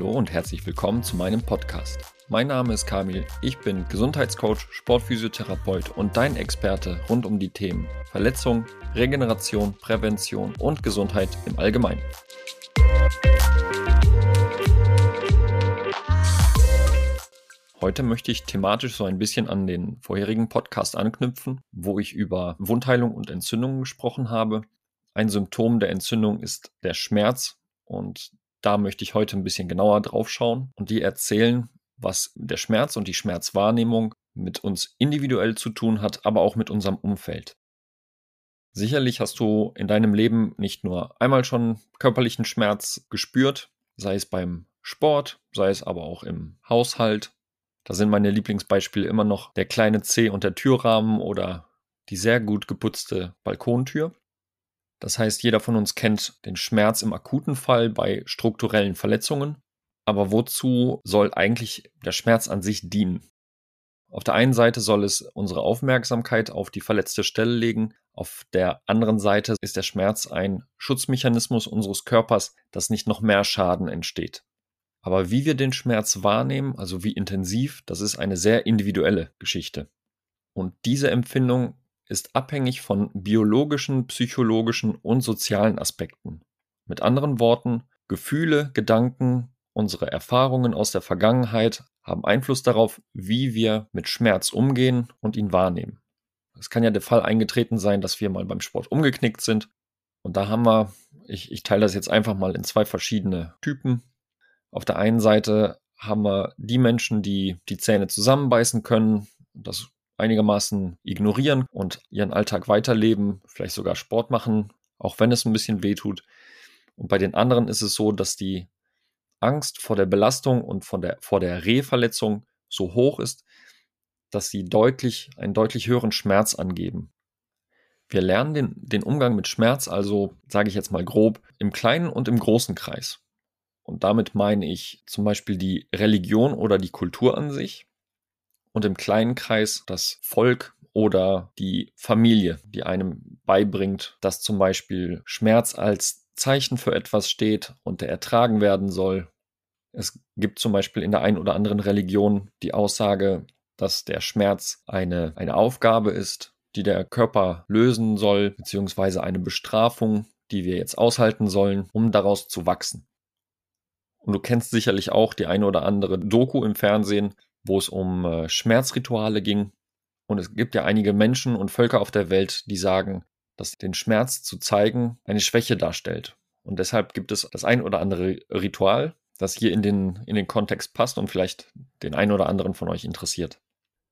Hallo und herzlich willkommen zu meinem Podcast. Mein Name ist Kamil, ich bin Gesundheitscoach, Sportphysiotherapeut und dein Experte rund um die Themen Verletzung, Regeneration, Prävention und Gesundheit im Allgemeinen. Heute möchte ich thematisch so ein bisschen an den vorherigen Podcast anknüpfen, wo ich über Wundheilung und Entzündungen gesprochen habe. Ein Symptom der Entzündung ist der Schmerz und da möchte ich heute ein bisschen genauer drauf schauen und dir erzählen, was der Schmerz und die Schmerzwahrnehmung mit uns individuell zu tun hat, aber auch mit unserem Umfeld. Sicherlich hast du in deinem Leben nicht nur einmal schon körperlichen Schmerz gespürt, sei es beim Sport, sei es aber auch im Haushalt. Da sind meine Lieblingsbeispiele immer noch der kleine Zeh und der Türrahmen oder die sehr gut geputzte Balkontür. Das heißt, jeder von uns kennt den Schmerz im akuten Fall bei strukturellen Verletzungen. Aber wozu soll eigentlich der Schmerz an sich dienen? Auf der einen Seite soll es unsere Aufmerksamkeit auf die verletzte Stelle legen, auf der anderen Seite ist der Schmerz ein Schutzmechanismus unseres Körpers, dass nicht noch mehr Schaden entsteht. Aber wie wir den Schmerz wahrnehmen, also wie intensiv, das ist eine sehr individuelle Geschichte. Und diese Empfindung ist abhängig von biologischen, psychologischen und sozialen Aspekten. Mit anderen Worten, Gefühle, Gedanken, unsere Erfahrungen aus der Vergangenheit haben Einfluss darauf, wie wir mit Schmerz umgehen und ihn wahrnehmen. Es kann ja der Fall eingetreten sein, dass wir mal beim Sport umgeknickt sind. Und da haben wir, ich, ich teile das jetzt einfach mal in zwei verschiedene Typen. Auf der einen Seite haben wir die Menschen, die die Zähne zusammenbeißen können. Das einigermaßen ignorieren und ihren Alltag weiterleben, vielleicht sogar Sport machen, auch wenn es ein bisschen weh tut. Und bei den anderen ist es so, dass die Angst vor der Belastung und von der, vor der Rehverletzung so hoch ist, dass sie deutlich, einen deutlich höheren Schmerz angeben. Wir lernen den, den Umgang mit Schmerz also, sage ich jetzt mal grob, im kleinen und im großen Kreis. Und damit meine ich zum Beispiel die Religion oder die Kultur an sich, und im kleinen Kreis das Volk oder die Familie, die einem beibringt, dass zum Beispiel Schmerz als Zeichen für etwas steht und der ertragen werden soll. Es gibt zum Beispiel in der einen oder anderen Religion die Aussage, dass der Schmerz eine, eine Aufgabe ist, die der Körper lösen soll, beziehungsweise eine Bestrafung, die wir jetzt aushalten sollen, um daraus zu wachsen. Und du kennst sicherlich auch die eine oder andere Doku im Fernsehen, wo es um äh, Schmerzrituale ging. Und es gibt ja einige Menschen und Völker auf der Welt, die sagen, dass den Schmerz zu zeigen eine Schwäche darstellt. Und deshalb gibt es das ein oder andere Ritual, das hier in den, in den Kontext passt und vielleicht den einen oder anderen von euch interessiert.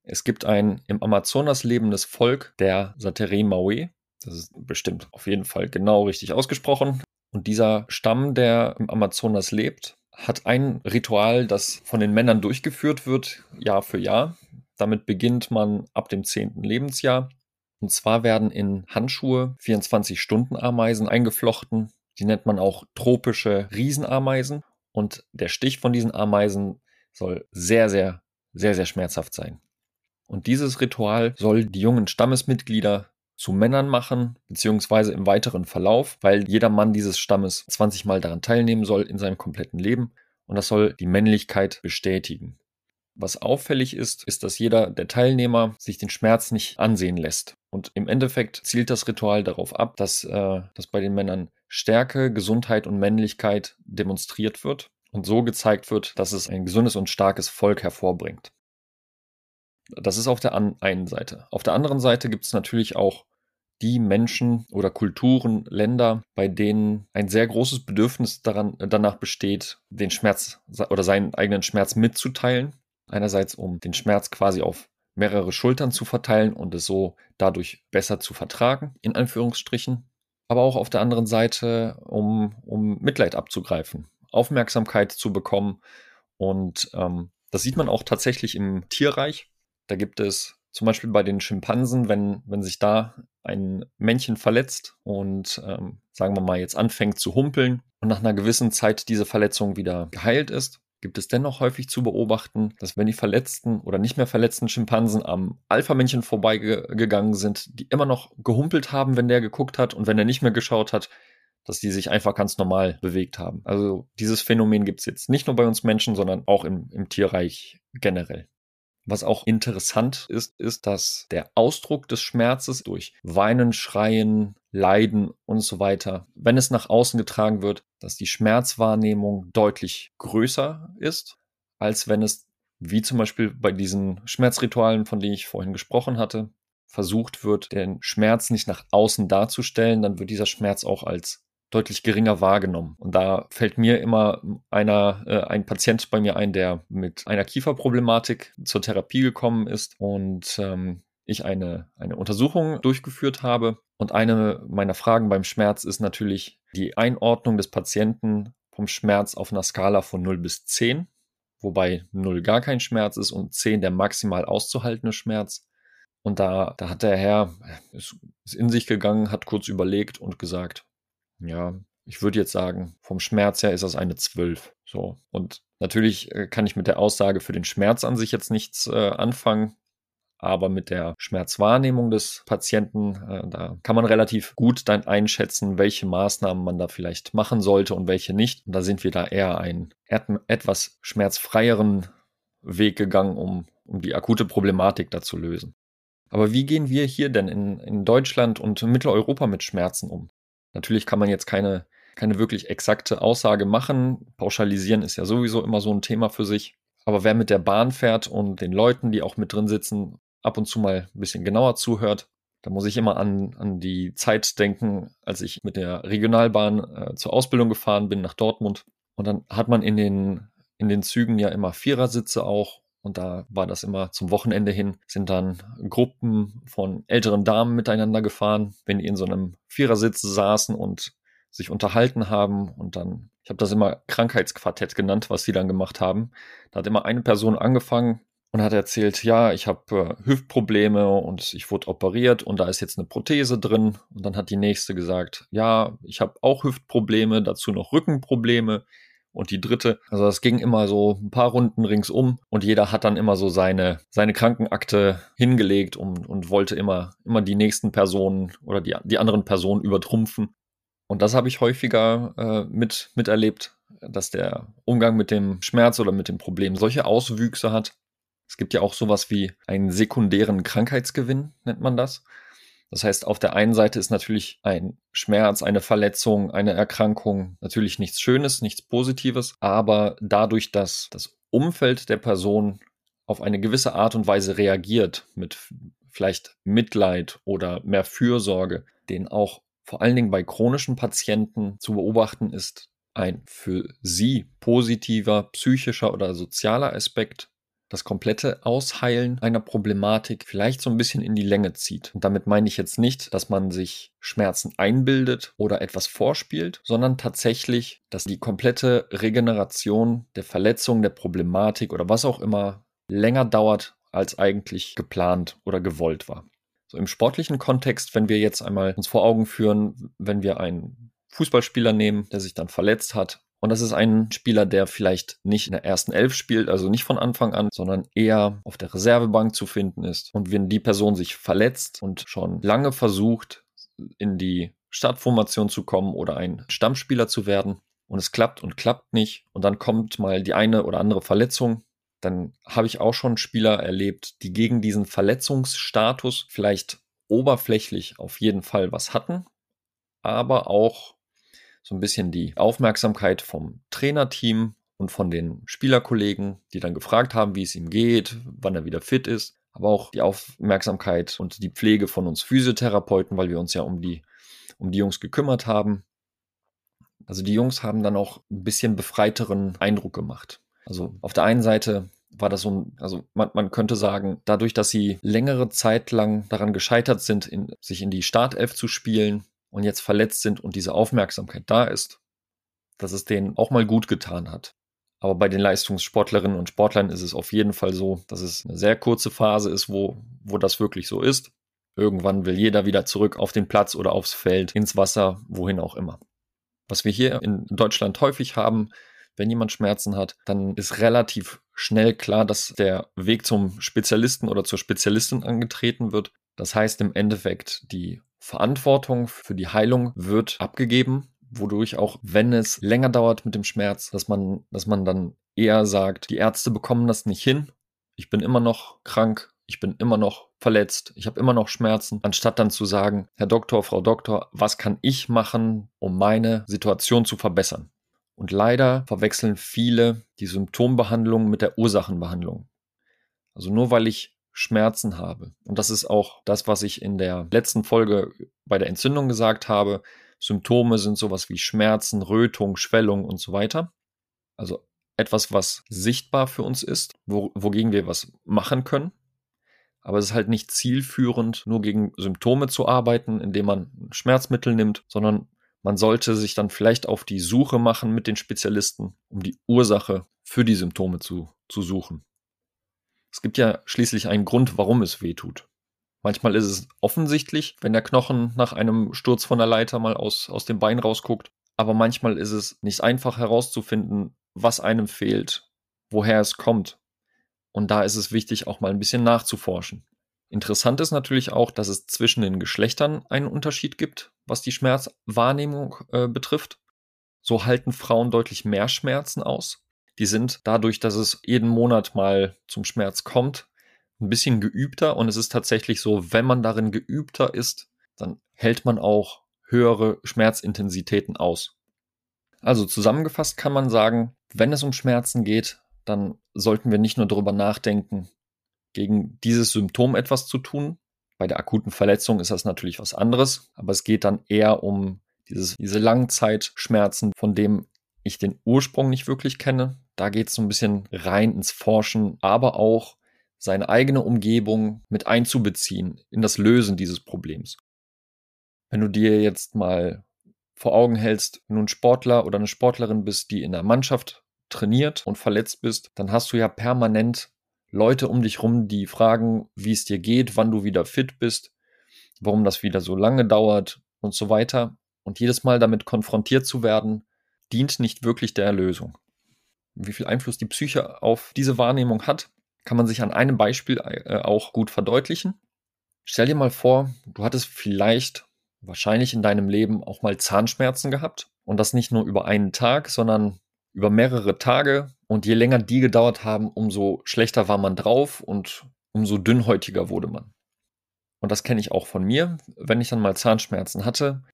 Es gibt ein im Amazonas lebendes Volk der Satere Maui. Das ist bestimmt auf jeden Fall genau richtig ausgesprochen. Und dieser Stamm, der im Amazonas lebt, hat ein Ritual, das von den Männern durchgeführt wird, Jahr für Jahr. Damit beginnt man ab dem zehnten Lebensjahr. Und zwar werden in Handschuhe 24-Stunden-Ameisen eingeflochten. Die nennt man auch tropische Riesenameisen. Und der Stich von diesen Ameisen soll sehr, sehr, sehr, sehr schmerzhaft sein. Und dieses Ritual soll die jungen Stammesmitglieder zu Männern machen, beziehungsweise im weiteren Verlauf, weil jeder Mann dieses Stammes 20 Mal daran teilnehmen soll in seinem kompletten Leben und das soll die Männlichkeit bestätigen. Was auffällig ist, ist, dass jeder der Teilnehmer sich den Schmerz nicht ansehen lässt. Und im Endeffekt zielt das Ritual darauf ab, dass, äh, dass bei den Männern Stärke, Gesundheit und Männlichkeit demonstriert wird und so gezeigt wird, dass es ein gesundes und starkes Volk hervorbringt. Das ist auf der einen Seite. Auf der anderen Seite gibt es natürlich auch die Menschen oder Kulturen, Länder, bei denen ein sehr großes Bedürfnis daran, danach besteht, den Schmerz oder seinen eigenen Schmerz mitzuteilen. Einerseits, um den Schmerz quasi auf mehrere Schultern zu verteilen und es so dadurch besser zu vertragen, in Anführungsstrichen. Aber auch auf der anderen Seite, um, um Mitleid abzugreifen, Aufmerksamkeit zu bekommen. Und ähm, das sieht man auch tatsächlich im Tierreich. Da gibt es zum Beispiel bei den Schimpansen, wenn, wenn sich da ein Männchen verletzt und ähm, sagen wir mal jetzt anfängt zu humpeln und nach einer gewissen Zeit diese Verletzung wieder geheilt ist, gibt es dennoch häufig zu beobachten, dass wenn die verletzten oder nicht mehr verletzten Schimpansen am Alpha-Männchen vorbeigegangen sind, die immer noch gehumpelt haben, wenn der geguckt hat und wenn er nicht mehr geschaut hat, dass die sich einfach ganz normal bewegt haben. Also dieses Phänomen gibt es jetzt nicht nur bei uns Menschen, sondern auch im, im Tierreich generell. Was auch interessant ist, ist, dass der Ausdruck des Schmerzes durch Weinen, Schreien, Leiden und so weiter, wenn es nach außen getragen wird, dass die Schmerzwahrnehmung deutlich größer ist, als wenn es, wie zum Beispiel bei diesen Schmerzritualen, von denen ich vorhin gesprochen hatte, versucht wird, den Schmerz nicht nach außen darzustellen, dann wird dieser Schmerz auch als deutlich geringer wahrgenommen. Und da fällt mir immer einer, äh, ein Patient bei mir ein, der mit einer Kieferproblematik zur Therapie gekommen ist und ähm, ich eine, eine Untersuchung durchgeführt habe. Und eine meiner Fragen beim Schmerz ist natürlich die Einordnung des Patienten vom Schmerz auf einer Skala von 0 bis 10, wobei 0 gar kein Schmerz ist und 10 der maximal auszuhaltende Schmerz. Und da, da hat der Herr, ist, ist in sich gegangen, hat kurz überlegt und gesagt, ja, ich würde jetzt sagen, vom Schmerz her ist das eine 12. So. Und natürlich äh, kann ich mit der Aussage für den Schmerz an sich jetzt nichts äh, anfangen. Aber mit der Schmerzwahrnehmung des Patienten, äh, da kann man relativ gut dann einschätzen, welche Maßnahmen man da vielleicht machen sollte und welche nicht. Und da sind wir da eher einen etwas schmerzfreieren Weg gegangen, um, um die akute Problematik da zu lösen. Aber wie gehen wir hier denn in, in Deutschland und Mitteleuropa mit Schmerzen um? Natürlich kann man jetzt keine, keine wirklich exakte Aussage machen. Pauschalisieren ist ja sowieso immer so ein Thema für sich. Aber wer mit der Bahn fährt und den Leuten, die auch mit drin sitzen, ab und zu mal ein bisschen genauer zuhört, da muss ich immer an, an die Zeit denken, als ich mit der Regionalbahn äh, zur Ausbildung gefahren bin nach Dortmund. Und dann hat man in den, in den Zügen ja immer Vierersitze auch. Und da war das immer zum Wochenende hin, sind dann Gruppen von älteren Damen miteinander gefahren, wenn die in so einem Vierersitz saßen und sich unterhalten haben und dann, ich habe das immer Krankheitsquartett genannt, was sie dann gemacht haben. Da hat immer eine Person angefangen und hat erzählt, ja, ich habe äh, Hüftprobleme und ich wurde operiert und da ist jetzt eine Prothese drin. Und dann hat die nächste gesagt, ja, ich habe auch Hüftprobleme, dazu noch Rückenprobleme und die dritte. Also das ging immer so ein paar Runden ringsum und jeder hat dann immer so seine, seine Krankenakte hingelegt und, und wollte immer, immer die nächsten Personen oder die, die anderen Personen übertrumpfen. Und das habe ich häufiger äh, mit, miterlebt, dass der Umgang mit dem Schmerz oder mit dem Problem solche Auswüchse hat. Es gibt ja auch sowas wie einen sekundären Krankheitsgewinn, nennt man das. Das heißt, auf der einen Seite ist natürlich ein Schmerz, eine Verletzung, eine Erkrankung natürlich nichts Schönes, nichts Positives, aber dadurch, dass das Umfeld der Person auf eine gewisse Art und Weise reagiert mit vielleicht Mitleid oder mehr Fürsorge, den auch vor allen Dingen bei chronischen Patienten zu beobachten ist, ein für sie positiver psychischer oder sozialer Aspekt das komplette Ausheilen einer Problematik vielleicht so ein bisschen in die Länge zieht. Und damit meine ich jetzt nicht, dass man sich Schmerzen einbildet oder etwas vorspielt, sondern tatsächlich, dass die komplette Regeneration der Verletzung, der Problematik oder was auch immer länger dauert, als eigentlich geplant oder gewollt war. So im sportlichen Kontext, wenn wir jetzt einmal uns vor Augen führen, wenn wir einen Fußballspieler nehmen, der sich dann verletzt hat und das ist ein Spieler, der vielleicht nicht in der ersten Elf spielt, also nicht von Anfang an, sondern eher auf der Reservebank zu finden ist. Und wenn die Person sich verletzt und schon lange versucht, in die Startformation zu kommen oder ein Stammspieler zu werden und es klappt und klappt nicht und dann kommt mal die eine oder andere Verletzung, dann habe ich auch schon Spieler erlebt, die gegen diesen Verletzungsstatus vielleicht oberflächlich auf jeden Fall was hatten, aber auch so ein bisschen die Aufmerksamkeit vom Trainerteam und von den Spielerkollegen, die dann gefragt haben, wie es ihm geht, wann er wieder fit ist, aber auch die Aufmerksamkeit und die Pflege von uns Physiotherapeuten, weil wir uns ja um die, um die Jungs gekümmert haben. Also die Jungs haben dann auch ein bisschen befreiteren Eindruck gemacht. Also auf der einen Seite war das so, also man, man könnte sagen, dadurch, dass sie längere Zeit lang daran gescheitert sind, in, sich in die Startelf zu spielen, und jetzt verletzt sind und diese Aufmerksamkeit da ist, dass es denen auch mal gut getan hat. Aber bei den Leistungssportlerinnen und Sportlern ist es auf jeden Fall so, dass es eine sehr kurze Phase ist, wo, wo das wirklich so ist. Irgendwann will jeder wieder zurück auf den Platz oder aufs Feld, ins Wasser, wohin auch immer. Was wir hier in Deutschland häufig haben, wenn jemand Schmerzen hat, dann ist relativ schnell klar, dass der Weg zum Spezialisten oder zur Spezialistin angetreten wird. Das heißt im Endeffekt, die Verantwortung für die Heilung wird abgegeben wodurch auch, wenn es länger dauert mit dem Schmerz, dass man, dass man dann eher sagt, die Ärzte bekommen das nicht hin. Ich bin immer noch krank, ich bin immer noch verletzt, ich habe immer noch Schmerzen, anstatt dann zu sagen, Herr Doktor, Frau Doktor, was kann ich machen, um meine Situation zu verbessern? Und leider verwechseln viele die Symptombehandlung mit der Ursachenbehandlung. Also nur weil ich Schmerzen habe. Und das ist auch das, was ich in der letzten Folge bei der Entzündung gesagt habe. Symptome sind sowas wie Schmerzen, Rötung, Schwellung und so weiter. Also etwas, was sichtbar für uns ist, wo, wogegen wir was machen können. Aber es ist halt nicht zielführend, nur gegen Symptome zu arbeiten, indem man Schmerzmittel nimmt, sondern man sollte sich dann vielleicht auf die Suche machen mit den Spezialisten, um die Ursache für die Symptome zu, zu suchen. Es gibt ja schließlich einen Grund, warum es weh tut. Manchmal ist es offensichtlich, wenn der Knochen nach einem Sturz von der Leiter mal aus, aus dem Bein rausguckt. Aber manchmal ist es nicht einfach herauszufinden, was einem fehlt, woher es kommt. Und da ist es wichtig, auch mal ein bisschen nachzuforschen. Interessant ist natürlich auch, dass es zwischen den Geschlechtern einen Unterschied gibt, was die Schmerzwahrnehmung äh, betrifft. So halten Frauen deutlich mehr Schmerzen aus. Die sind dadurch, dass es jeden Monat mal zum Schmerz kommt, ein bisschen geübter. Und es ist tatsächlich so, wenn man darin geübter ist, dann hält man auch höhere Schmerzintensitäten aus. Also zusammengefasst kann man sagen, wenn es um Schmerzen geht, dann sollten wir nicht nur darüber nachdenken, gegen dieses Symptom etwas zu tun. Bei der akuten Verletzung ist das natürlich was anderes, aber es geht dann eher um dieses, diese Langzeitschmerzen, von dem ich den Ursprung nicht wirklich kenne. Da geht es so ein bisschen rein ins Forschen, aber auch seine eigene Umgebung mit einzubeziehen in das Lösen dieses Problems. Wenn du dir jetzt mal vor Augen hältst, wenn du ein Sportler oder eine Sportlerin bist, die in der Mannschaft trainiert und verletzt bist, dann hast du ja permanent Leute um dich rum, die fragen, wie es dir geht, wann du wieder fit bist, warum das wieder so lange dauert und so weiter. Und jedes Mal damit konfrontiert zu werden, dient nicht wirklich der Erlösung. Wie viel Einfluss die Psyche auf diese Wahrnehmung hat, kann man sich an einem Beispiel äh, auch gut verdeutlichen. Stell dir mal vor, du hattest vielleicht wahrscheinlich in deinem Leben auch mal Zahnschmerzen gehabt und das nicht nur über einen Tag, sondern über mehrere Tage. Und je länger die gedauert haben, umso schlechter war man drauf und umso dünnhäutiger wurde man. Und das kenne ich auch von mir, wenn ich dann mal Zahnschmerzen hatte.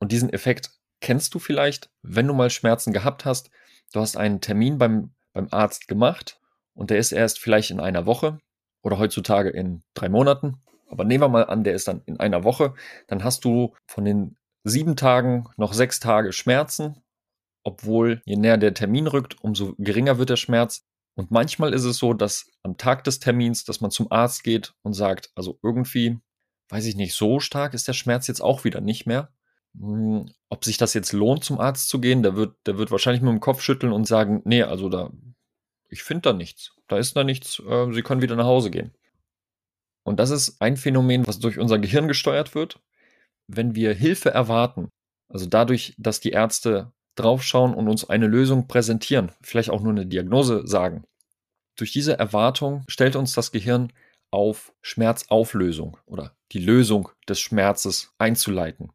Und diesen Effekt kennst du vielleicht, wenn du mal Schmerzen gehabt hast. Du hast einen Termin beim, beim Arzt gemacht und der ist erst vielleicht in einer Woche oder heutzutage in drei Monaten. Aber nehmen wir mal an, der ist dann in einer Woche. Dann hast du von den sieben Tagen noch sechs Tage Schmerzen obwohl je näher der Termin rückt, umso geringer wird der Schmerz. Und manchmal ist es so, dass am Tag des Termins, dass man zum Arzt geht und sagt, also irgendwie, weiß ich nicht, so stark ist der Schmerz jetzt auch wieder nicht mehr. Hm, ob sich das jetzt lohnt, zum Arzt zu gehen, der wird, der wird wahrscheinlich mit dem Kopf schütteln und sagen, nee, also da, ich finde da nichts. Da ist da nichts, äh, Sie können wieder nach Hause gehen. Und das ist ein Phänomen, was durch unser Gehirn gesteuert wird. Wenn wir Hilfe erwarten, also dadurch, dass die Ärzte draufschauen und uns eine Lösung präsentieren, vielleicht auch nur eine Diagnose sagen. Durch diese Erwartung stellt uns das Gehirn auf Schmerzauflösung oder die Lösung des Schmerzes einzuleiten.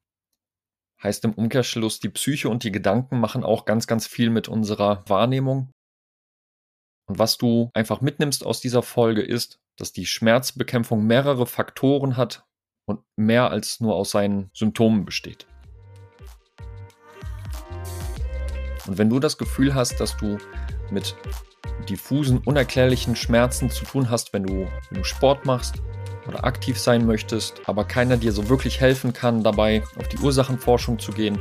Heißt im Umkehrschluss, die Psyche und die Gedanken machen auch ganz, ganz viel mit unserer Wahrnehmung. Und was du einfach mitnimmst aus dieser Folge ist, dass die Schmerzbekämpfung mehrere Faktoren hat und mehr als nur aus seinen Symptomen besteht. Und wenn du das Gefühl hast, dass du mit diffusen, unerklärlichen Schmerzen zu tun hast, wenn du, wenn du Sport machst oder aktiv sein möchtest, aber keiner dir so wirklich helfen kann, dabei auf die Ursachenforschung zu gehen,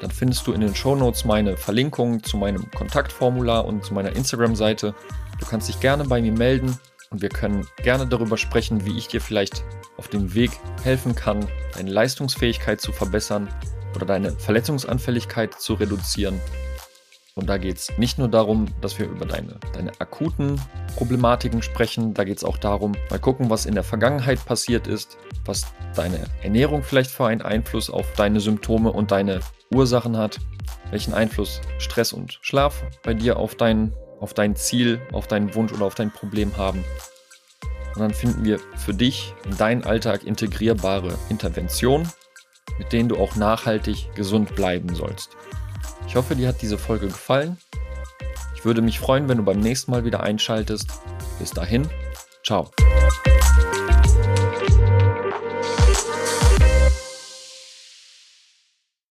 dann findest du in den Shownotes meine Verlinkung zu meinem Kontaktformular und zu meiner Instagram-Seite. Du kannst dich gerne bei mir melden und wir können gerne darüber sprechen, wie ich dir vielleicht auf dem Weg helfen kann, deine Leistungsfähigkeit zu verbessern oder deine Verletzungsanfälligkeit zu reduzieren. Und da geht es nicht nur darum, dass wir über deine, deine akuten Problematiken sprechen, da geht es auch darum, mal gucken, was in der Vergangenheit passiert ist, was deine Ernährung vielleicht für einen Einfluss auf deine Symptome und deine Ursachen hat, welchen Einfluss Stress und Schlaf bei dir auf dein, auf dein Ziel, auf deinen Wunsch oder auf dein Problem haben. Und dann finden wir für dich in deinen Alltag integrierbare Interventionen, mit denen du auch nachhaltig gesund bleiben sollst. Ich hoffe, dir hat diese Folge gefallen. Ich würde mich freuen, wenn du beim nächsten Mal wieder einschaltest. Bis dahin, ciao.